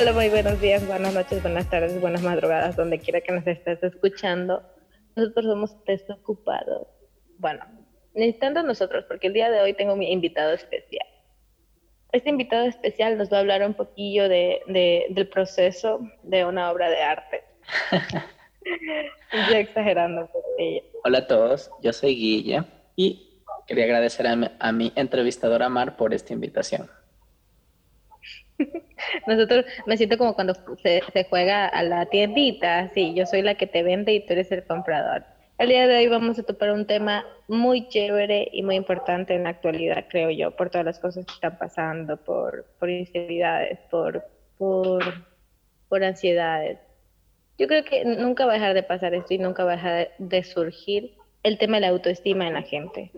Hola, muy buenos días, buenas noches, buenas tardes, buenas madrugadas, donde quiera que nos estés escuchando. Nosotros somos desocupados. Bueno, necesitando nosotros, porque el día de hoy tengo mi invitado especial. Este invitado especial nos va a hablar un poquillo de, del proceso de una obra de arte. Estoy exagerando. Hola a todos, yo soy Guille y quería agradecer a a mi entrevistadora Mar por esta invitación. Nosotros me siento como cuando se, juega a la tiendita, sí, yo soy la que te vende y tú eres el comprador. El día de hoy vamos a topar un tema muy chévere y muy importante en la actualidad, creo yo, por todas las cosas que están pasando, por, por inseguridades, por, por, por ansiedades. Yo creo que nunca va a dejar de pasar esto y nunca va a dejar de surgir el tema de la autoestima en la gente.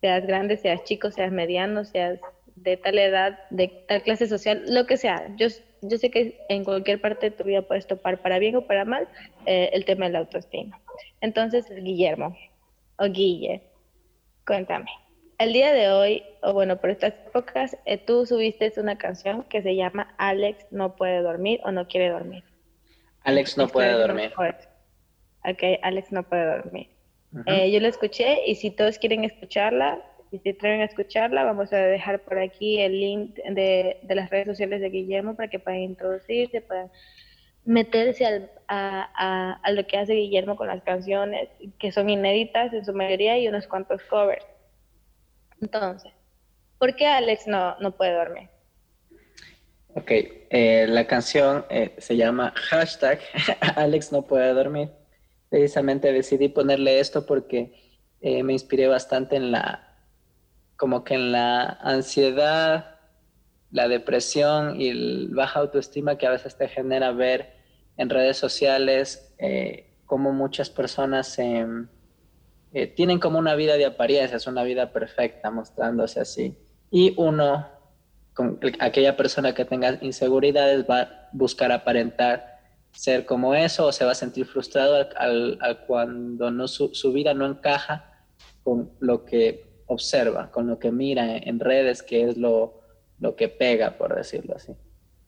Seas grande, seas chico, seas mediano, seas de tal edad, de tal clase social, lo que sea. Yo, yo sé que en cualquier parte de tu vida puedes topar para bien o para mal eh, el tema de la autoestima. Entonces, Guillermo, o Guille, cuéntame. El día de hoy, o bueno, por estas épocas, eh, tú subiste una canción que se llama Alex no puede dormir o no quiere dormir. Alex no puede dormir. Ok, Alex no puede dormir. Eh, yo la escuché y si todos quieren escucharla, y si atreven a escucharla, vamos a dejar por aquí el link de, las redes sociales de Guillermo para que puedan introducirse, puedan meterse a, lo que hace Guillermo con las canciones, que son inéditas en su mayoría y unos cuantos covers. Entonces, ¿por qué Alex no, no puede dormir? Ok, eh, la canción eh, se llama hashtag Alex no puede dormir. Precisamente decidí ponerle esto porque eh, me inspiré bastante en la como que en la ansiedad, la depresión y el baja autoestima que a veces te genera ver en redes sociales eh, cómo muchas personas eh, tienen como una vida de apariencias, una vida perfecta, mostrándose así. Y uno, con aquella persona que tenga inseguridades, va a buscar aparentar ser como eso o se va a sentir frustrado al, cuando no, su, su vida no encaja con lo que observa, con lo que mira en redes, que es lo, lo que pega, por decirlo así.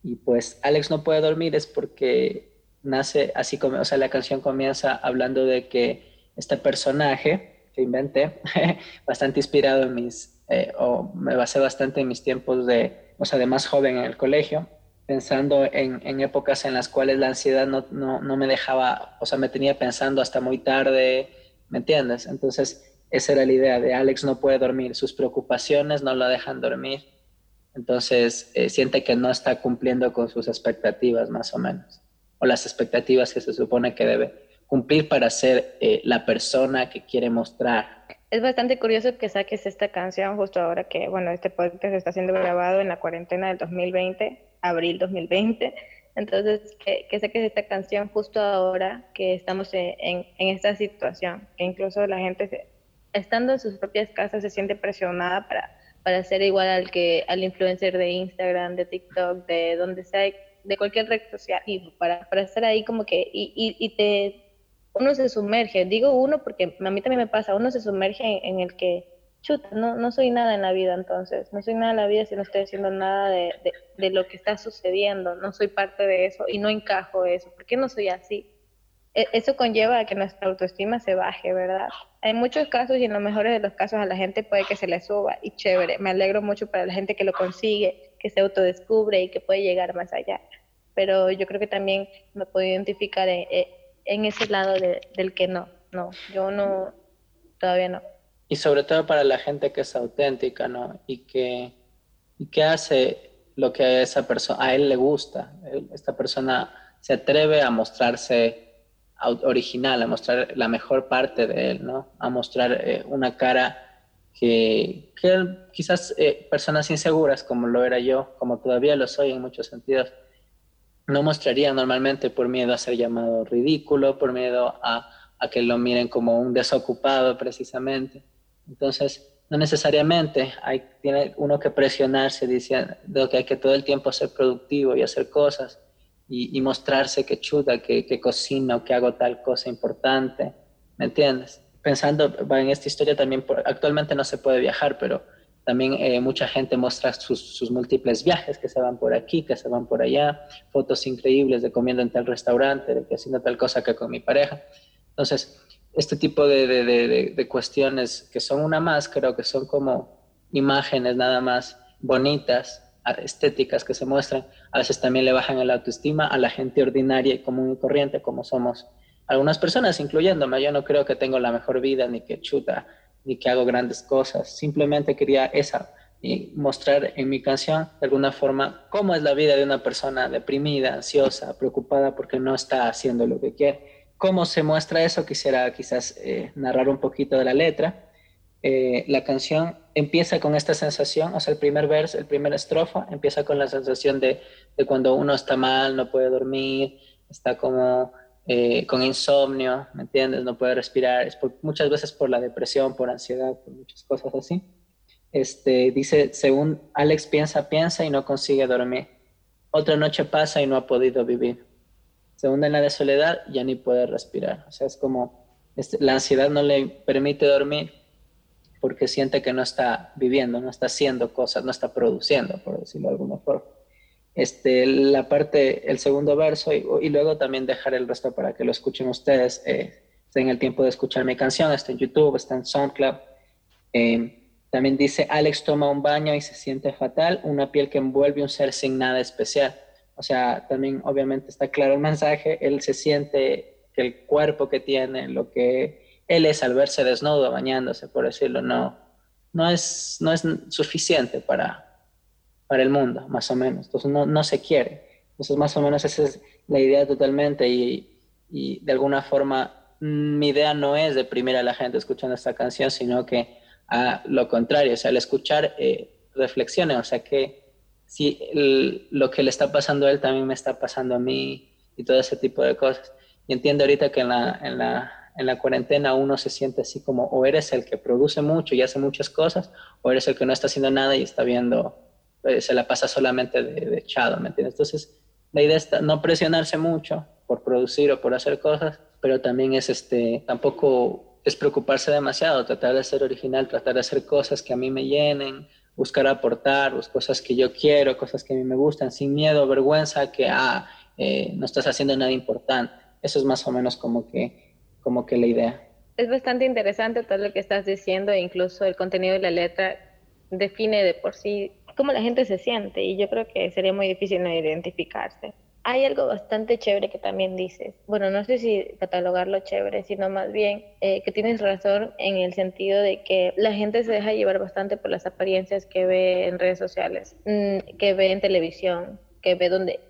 Y pues Alex no puede dormir es porque nace así como, o sea, la canción comienza hablando de que este personaje que inventé, bastante inspirado en mis, eh, o me basé bastante en mis tiempos de, o sea, de más joven en el colegio, pensando en, en épocas en las cuales la ansiedad no, no, no, me dejaba, o sea, me tenía pensando hasta muy tarde, ¿me entiendes? Entonces, esa era la idea de Alex no puede dormir, sus preocupaciones no lo dejan dormir, entonces eh, siente que no está cumpliendo con sus expectativas más o menos, o las expectativas que se supone que debe cumplir para ser eh, la persona que quiere mostrar. Es bastante curioso que saques esta canción justo ahora que, bueno, este podcast está siendo grabado en la cuarentena del 2020, abril 2020. Entonces, que, que saques esta canción justo ahora que estamos en, en, en esta situación, que incluso la gente se, estando en sus propias casas se siente presionada para, para ser igual al que al influencer de Instagram, de TikTok, de donde sea, de cualquier red social, y para, para estar ahí como que, y, y, te, uno se sumerge, digo uno porque a mí también me pasa, uno se sumerge en, el que, chuta, no, no soy nada en la vida entonces, no soy nada en la vida si no estoy haciendo nada de, de, de lo que está sucediendo, no soy parte de eso y no encajo eso, ¿por qué no soy así? E, eso conlleva a que nuestra autoestima se baje, ¿verdad? Hay muchos casos y en los mejores de los casos a la gente puede que se le suba y chévere. Me alegro mucho para la gente que lo consigue, que se autodescubre y que puede llegar más allá. Pero yo creo que también me puedo identificar en, en ese lado del que no, no, yo no, todavía no. Y sobre todo para la gente que es auténtica, ¿no? Y que, y que hace lo que a esa persona, a él le gusta. Esta persona se atreve a mostrarse original, a mostrar la mejor parte de él, ¿no? A mostrar eh, una cara que, quizás eh, personas inseguras, como lo era yo, como todavía lo soy en muchos sentidos, no mostrarían normalmente por miedo a ser llamado ridículo, por miedo a, a que lo miren como un desocupado precisamente. Entonces, no necesariamente hay, tiene uno que presionarse diciendo que hay que todo el tiempo ser productivo y hacer cosas y, mostrarse que chuta, que, que cocino, que hago tal cosa importante, ¿me entiendes? Pensando en esta historia también, actualmente no se puede viajar, pero También eh, mucha gente muestra sus, múltiples viajes, que se van por aquí, que se van por allá, fotos increíbles de comiendo en tal restaurante, de que haciendo tal cosa que con mi pareja. Entonces, este tipo de, de, de, cuestiones que son una más, creo que son como imágenes nada más bonitas, estéticas que se muestran, a veces también le bajan el autoestima a la gente ordinaria y común y corriente como somos algunas personas, incluyéndome. Yo no creo que tengo la mejor vida, ni que chuta, ni que hago grandes cosas. Simplemente quería esa y mostrar en mi canción de alguna forma cómo es la vida de una persona deprimida, ansiosa, preocupada porque no está haciendo lo que quiere. ¿Cómo se muestra eso? Quisiera quizás eh, narrar un poquito de la letra. Eh, la canción empieza con esta sensación, o sea, el primer verso, el primer estrofa, empieza con la sensación de, de cuando uno está mal, no puede dormir, está como eh, con insomnio, ¿me entiendes? No puede respirar, es muchas veces por la depresión, por ansiedad, por muchas cosas así. Este, dice, según Alex piensa, piensa y no consigue dormir. Otra noche pasa y no ha podido vivir. Según en la de soledad, ya ni puede respirar. O sea, es como la ansiedad no le permite dormir porque siente que no está viviendo, no está haciendo cosas, no está produciendo, por decirlo de alguna forma este, la parte, el segundo verso y, luego también dejar el resto para que lo escuchen ustedes. Eh, en el tiempo de escuchar mi canción, está en YouTube, está en SoundCloud. Eh, también dice, Alex toma un baño y se siente fatal, una piel que envuelve un ser sin nada especial. O sea, también obviamente está claro el mensaje, él se siente que el cuerpo que tiene, lo que él es al verse desnudo, bañándose, por decirlo, no, no, es, no es suficiente para, para el mundo, más o menos. Entonces no, no se quiere. Entonces más o menos esa es la idea totalmente y, y, de alguna forma mm, mi idea no es deprimir a la gente escuchando esta canción, sino que a lo contrario, o sea, al escuchar eh, reflexione, o sea, que si lo que le está pasando a él también me está pasando a mí y todo ese tipo de cosas. Y entiendo ahorita que en la, en la, en la cuarentena uno se siente así como o eres el que produce mucho y hace muchas cosas, o eres el que no está haciendo nada y está viendo eh, se la pasa solamente de, echado, ¿me entiendes? Entonces, la idea es no presionarse mucho por producir o por hacer cosas, pero también es este, tampoco es preocuparse demasiado, tratar de ser original, tratar de hacer cosas que a mí me llenen, buscar aportar, buscar cosas que yo quiero, cosas que a mí me gustan, sin miedo vergüenza que, ah, eh, no estás haciendo nada importante. Eso es más o menos como que, como que la idea. Es bastante interesante todo lo que estás diciendo e incluso el contenido de la letra define de por sí cómo la gente se siente y yo creo que sería muy difícil no identificarse. Hay algo bastante chévere que también dices. Bueno, no sé si catalogarlo chévere, sino más bien eh, que tienes razón en el sentido de que la gente se deja llevar bastante por las apariencias que ve en redes sociales, mm, que ve en televisión, que ve donde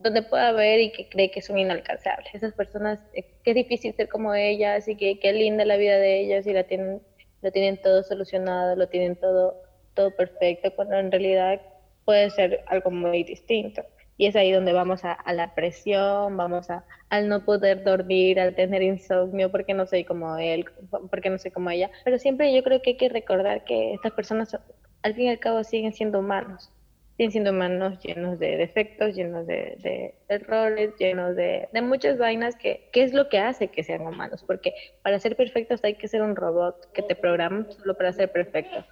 donde pueda ver y que cree que son inalcanzables. Esas personas, eh, qué difícil ser como ellas y que qué linda la vida de ellas y la tienen, lo tienen todo solucionado, lo tienen todo todo perfecto, cuando en realidad puede ser algo muy distinto. Y es ahí donde vamos a, la presión, vamos a, al no poder dormir, al tener insomnio, porque no soy como él, porque no soy como ella. Pero siempre yo creo que hay que recordar que estas personas, al fin y al cabo, siguen siendo humanos. Siguen siendo humanos llenos de defectos, llenos de, errores, llenos de, de, muchas vainas que, que es lo que hace que sean humanos. Porque para ser perfectos hay que ser un robot que te programa solo para ser perfecto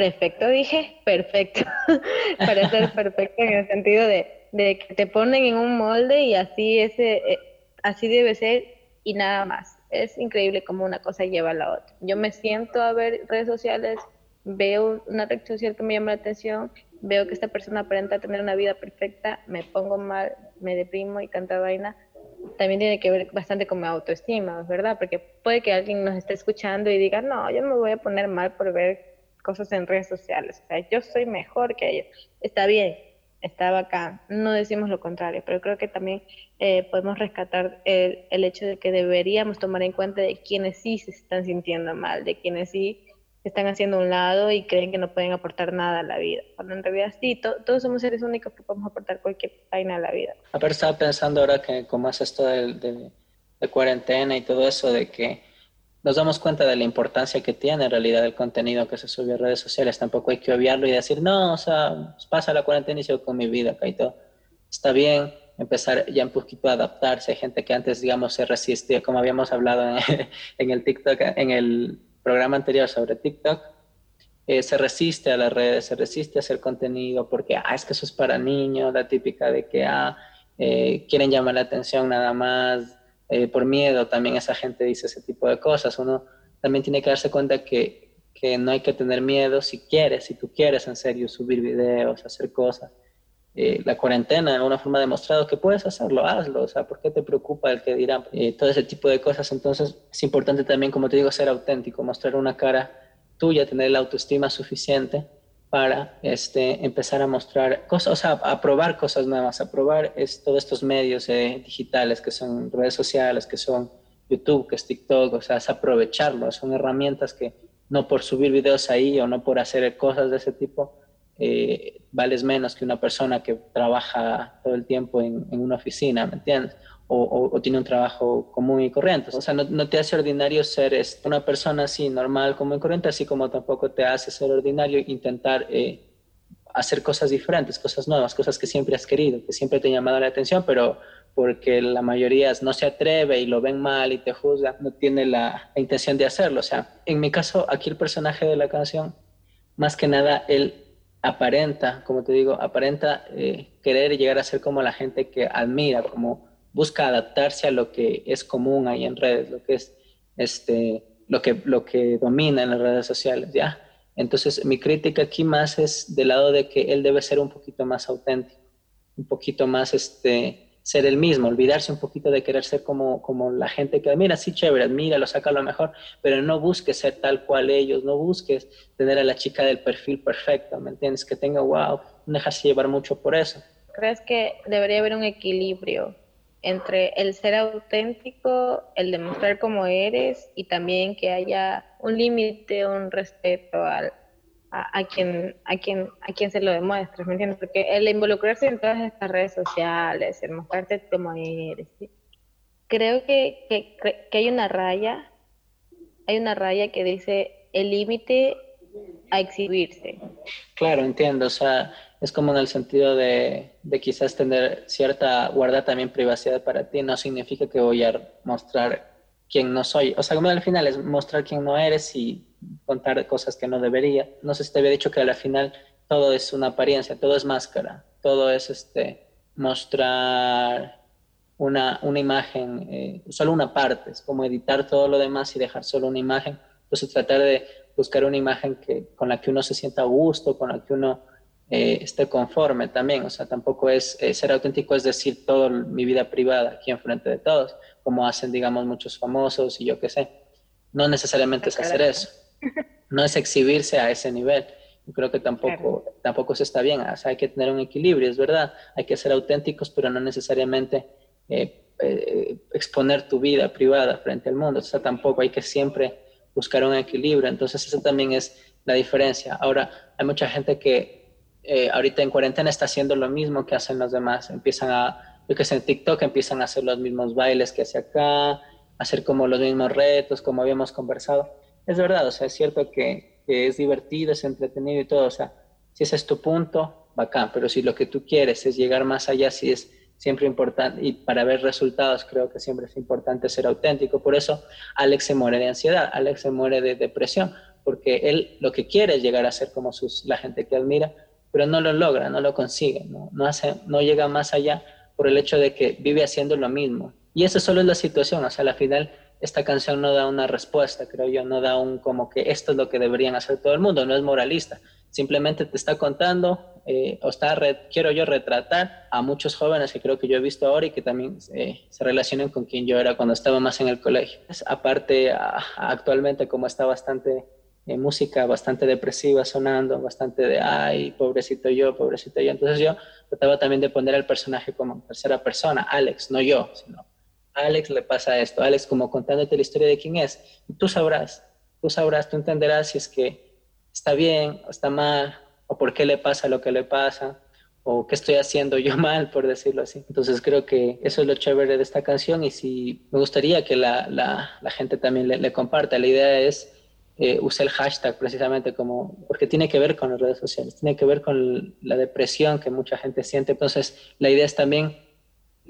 perfecto, dije, perfecto, para ser perfecto en el sentido de, que te ponen en un molde y así, ese, eh, así debe ser y nada más. Es increíble cómo una cosa lleva a la otra. Yo me siento a ver redes sociales, veo una red social que me llama la atención, veo que esta persona aparenta tener una vida perfecta, me pongo mal, me deprimo y tanta vaina. También tiene que ver bastante con mi autoestima, ¿verdad? Porque puede que alguien nos esté escuchando y diga, no, yo me voy a poner mal por ver cosas en redes sociales. O sea, yo soy mejor que ellos. Está bien, está bacán. No decimos lo contrario, pero creo que también eh, podemos rescatar el, el, hecho de que deberíamos tomar en cuenta de quienes sí se están sintiendo mal, de quienes sí están haciendo un lado y creen que no pueden aportar nada a la vida. Cuando en realidad sí, todos somos seres únicos que podemos aportar cualquier vaina a la vida. A ver, estaba pensando ahora que como es esto de, de cuarentena y todo eso, de que nos damos cuenta de la importancia que tiene en realidad el contenido que se sube a redes sociales. Tampoco hay que obviarlo y decir, no, o sea, pasa la cuarentena y sigo con mi vida acá y todo. Está bien empezar ya un poquito a adaptarse. Hay gente que antes, digamos, se resistía, como habíamos hablado en, el TikTok, en el programa anterior sobre TikTok. eh, se resiste a las redes, se resiste a hacer contenido porque, ah, es que eso es para niños, la típica de que, ah, eh, quieren llamar la atención nada más, eh, por miedo también esa gente dice ese tipo de cosas. Uno también tiene que darse cuenta que, que no hay que tener miedo si quieres, si tú quieres en serio subir videos, hacer cosas. Eh, la cuarentena de alguna forma ha demostrado que puedes hacerlo, hazlo, o sea, ¿por qué te preocupa el que dirán? Eh, todo ese tipo de cosas, entonces es importante también, como te digo, ser auténtico, mostrar una cara tuya, tener la autoestima suficiente para este, empezar a mostrar cosas, o sea, a probar cosas nuevas, a probar es, todos estos medios eh, digitales que son redes sociales, que son YouTube, que es TikTok, o sea, es aprovecharlo, son herramientas que no por subir videos ahí o no por hacer cosas de ese tipo, eh, vales menos que una persona que trabaja todo el tiempo en, una oficina, ¿me entiendes? O, tiene un trabajo común y corriente. O sea, no, te hace ordinario ser una persona así, normal, común y corriente, así como tampoco te hace ser ordinario intentar eh, hacer cosas diferentes, cosas nuevas, cosas que siempre has querido, que siempre te han llamado la atención, pero porque la mayoría no se atreve y lo ven mal y te juzga, no tiene la, la intención de hacerlo. O sea, en mi caso, aquí el personaje de la canción, más que nada, él aparenta, como te digo, aparenta eh, querer llegar a ser como la gente que admira, como busca adaptarse a lo que es común ahí en redes, lo que es este, lo que, lo que domina en las redes sociales, ¿ya? Entonces, mi crítica aquí más es del lado de que él debe ser un poquito más auténtico, un poquito más, este, ser el mismo, olvidarse un poquito de querer ser como, como la gente que admira, sí, chévere, admira, lo saca lo mejor, pero no busques ser tal cual ellos, no busques tener a la chica del perfil perfecto, ¿me entiendes? Que tenga, wow, no dejarse llevar mucho por eso. ¿Crees que debería haber un equilibrio entre el ser auténtico, el demostrar cómo eres y también que haya un límite, un respeto al, a, quien, a, quien, a quien se lo demuestres, ¿me entiendes? Porque el involucrarse en todas estas redes sociales, el mostrarte como eres, creo que, que, que, hay una raya, hay una raya que dice el límite a exhibirse. Claro, entiendo, o sea, es como en el sentido de, de quizás tener cierta, guardar también privacidad para ti, no significa que voy a mostrar quién no soy, o sea, como al final es mostrar quién no eres y contar cosas que no debería. No sé si te había dicho que al final todo es una apariencia, todo es máscara, todo es este mostrar una, una imagen, eh, solo una parte, es como editar todo lo demás y dejar solo una imagen. Entonces tratar de buscar una imagen que, con la que uno se sienta a gusto, con la que uno eh, esté conforme también. O sea, tampoco es eh, ser auténtico, es decir toda mi vida privada aquí enfrente de todos, como hacen, digamos, muchos famosos y yo qué sé. No necesariamente es hacer eso no es exhibirse a ese nivel. Yo creo que tampoco, tampoco se está bien. O sea, hay que tener un equilibrio, es verdad. Hay que ser auténticos, pero no necesariamente eh, eh, exponer tu vida privada frente al mundo. O sea, tampoco hay que siempre buscar un equilibrio. Entonces, esa también es la diferencia. Ahora, hay mucha gente que eh, ahorita en cuarentena está haciendo lo mismo que hacen los demás. Empiezan a, yo que sé, en TikTok empiezan a hacer los mismos bailes que hace acá, hacer como los mismos retos, como habíamos conversado es verdad, o sea, es cierto que, es divertido, es entretenido y todo, o sea, si ese es tu punto, bacán, pero si lo que tú quieres es llegar más allá, sí es siempre importante, y para ver resultados creo que siempre es importante ser auténtico, por eso Alex se muere de ansiedad, Alex se muere de depresión, porque él lo que quiere es llegar a ser como sus, la gente que admira, pero no lo logra, no lo consigue, no, no, hace, no llega más allá por el hecho de que vive haciendo lo mismo. Y eso solo es la situación, o sea, al final esta canción no da una respuesta, creo yo, no da un como que esto es lo que deberían hacer todo el mundo, no es moralista, simplemente te está contando eh, o está quiero yo retratar a muchos jóvenes que creo que yo he visto ahora y que también eh, se relacionan con quien yo era cuando estaba más en el colegio. aparte, actualmente como está bastante eh, música bastante depresiva sonando, bastante de, ay, pobrecito yo, pobrecito yo, entonces yo trataba también de poner al personaje como tercera persona, Alex, no yo, sino Alex le pasa esto, Alex como contándote la historia de quién es. Tú sabrás, tú sabrás, tú entenderás si es que está bien o está mal, o por qué le pasa lo que le pasa, o qué estoy haciendo yo mal, por decirlo así. Entonces creo que eso es lo chévere de esta canción y si me gustaría que la, la, gente también le, le, comparta. La idea es eh, usar el hashtag precisamente como, porque tiene que ver con las redes sociales, tiene que ver con la depresión que mucha gente siente. Entonces la idea es también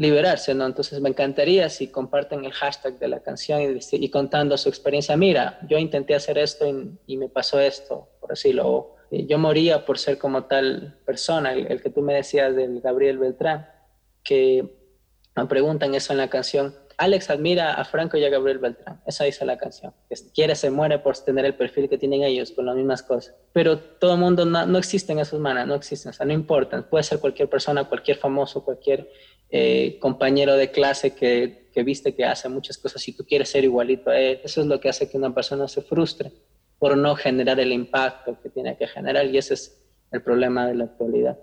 liberarse, ¿no? Entonces me encantaría si comparten el hashtag de la canción y, contando su experiencia, mira, yo intenté hacer esto y, me pasó esto, por decirlo, yo moría por ser como tal persona, el, que tú me decías del Gabriel Beltrán, que me preguntan eso en la canción, Alex admira a Franco y a Gabriel Beltrán. Esa dice la canción. Quiere, se muere por tener el perfil que tienen ellos, con las mismas cosas. Pero todo el mundo no, no existe en esos manos, no existen, o sea, no importan. Puede ser cualquier persona, cualquier famoso, cualquier eh, compañero de clase que, que, viste que hace muchas cosas y tú quieres ser igualito a él. Eso es lo que hace que una persona se frustre por no generar el impacto que tiene que generar y ese es el problema de la actualidad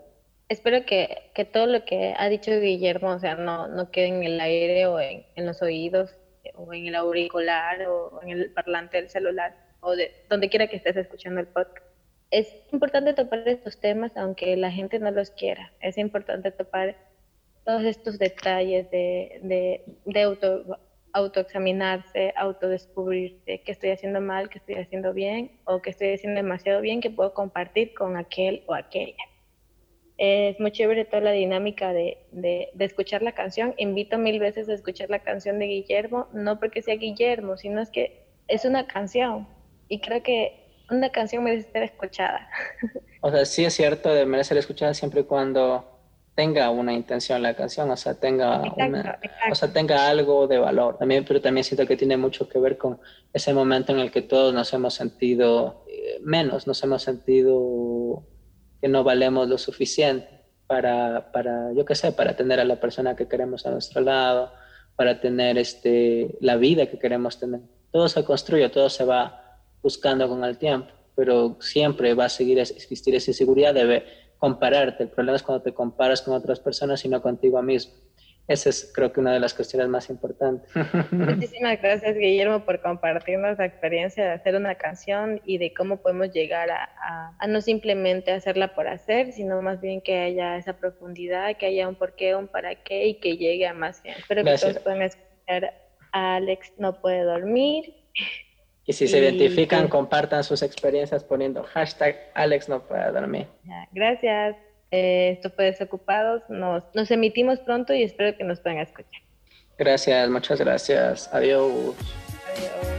espero que, que, todo lo que ha dicho Guillermo, o sea, no, no quede en el aire o en, en, los oídos o en el auricular o en el parlante del celular o de donde quiera que estés escuchando el podcast. Es importante topar estos temas aunque la gente no los quiera. Es importante topar todos estos detalles de, de, de auto, autoexaminarse, autodescubrirse, qué estoy haciendo mal, qué estoy haciendo bien o qué estoy haciendo demasiado bien que puedo compartir con aquel o aquella es muy chévere toda la dinámica de, de, escuchar la canción. Invito mil veces a escuchar la canción de Guillermo, no porque sea Guillermo, sino es que es una canción y creo que una canción merece ser escuchada. O sea, sí es cierto, de merecer escuchada siempre y cuando tenga una intención la canción, o sea, tenga, O sea, tenga algo de valor. También, pero también siento que tiene mucho que ver con ese momento en el que todos nos hemos sentido eh, menos, nos hemos sentido que no valemos lo suficiente para, para yo qué sé, para tener a la persona que queremos a nuestro lado, para tener este, la vida que queremos tener. Todo se construye, todo se va buscando con el tiempo, pero siempre va a seguir existir esa inseguridad de compararte. El problema es cuando te comparas con otras personas y no contigo mismo. Esa es creo que una de las cuestiones más importantes. Muchísimas gracias Guillermo por compartirnos la experiencia de hacer una canción y de cómo podemos llegar a, a, no simplemente hacerla por hacer, sino más bien que haya esa profundidad, que haya un porqué, un para qué y que llegue a más gente. Espero que todos puedan escuchar a Alex No Puede Dormir. Y si se identifican, compartan sus experiencias poniendo hashtag Alex No Dormir. Gracias. Eh, esto fue Desocupados. Nos, nos emitimos pronto y espero que nos puedan escuchar. Gracias, muchas gracias. Adiós. Adiós.